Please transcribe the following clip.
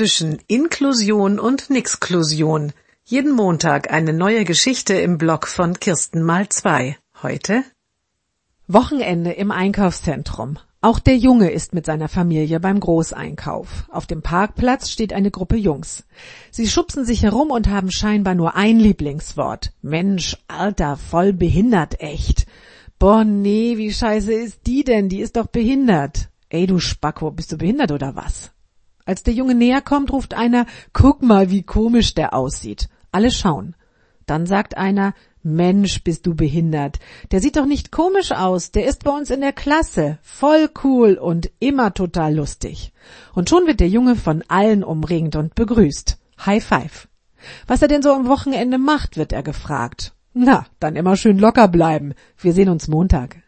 zwischen Inklusion und Nixklusion. Jeden Montag eine neue Geschichte im Blog von Kirsten mal zwei. Heute Wochenende im Einkaufszentrum. Auch der Junge ist mit seiner Familie beim Großeinkauf. Auf dem Parkplatz steht eine Gruppe Jungs. Sie schubsen sich herum und haben scheinbar nur ein Lieblingswort. Mensch, Alter, voll behindert, echt. Boah, nee, wie scheiße ist die denn? Die ist doch behindert. Ey, du Spacko, bist du behindert oder was? Als der Junge näher kommt, ruft einer, guck mal, wie komisch der aussieht. Alle schauen. Dann sagt einer, Mensch, bist du behindert. Der sieht doch nicht komisch aus, der ist bei uns in der Klasse. Voll cool und immer total lustig. Und schon wird der Junge von allen umringt und begrüßt. High five. Was er denn so am Wochenende macht, wird er gefragt. Na, dann immer schön locker bleiben. Wir sehen uns Montag.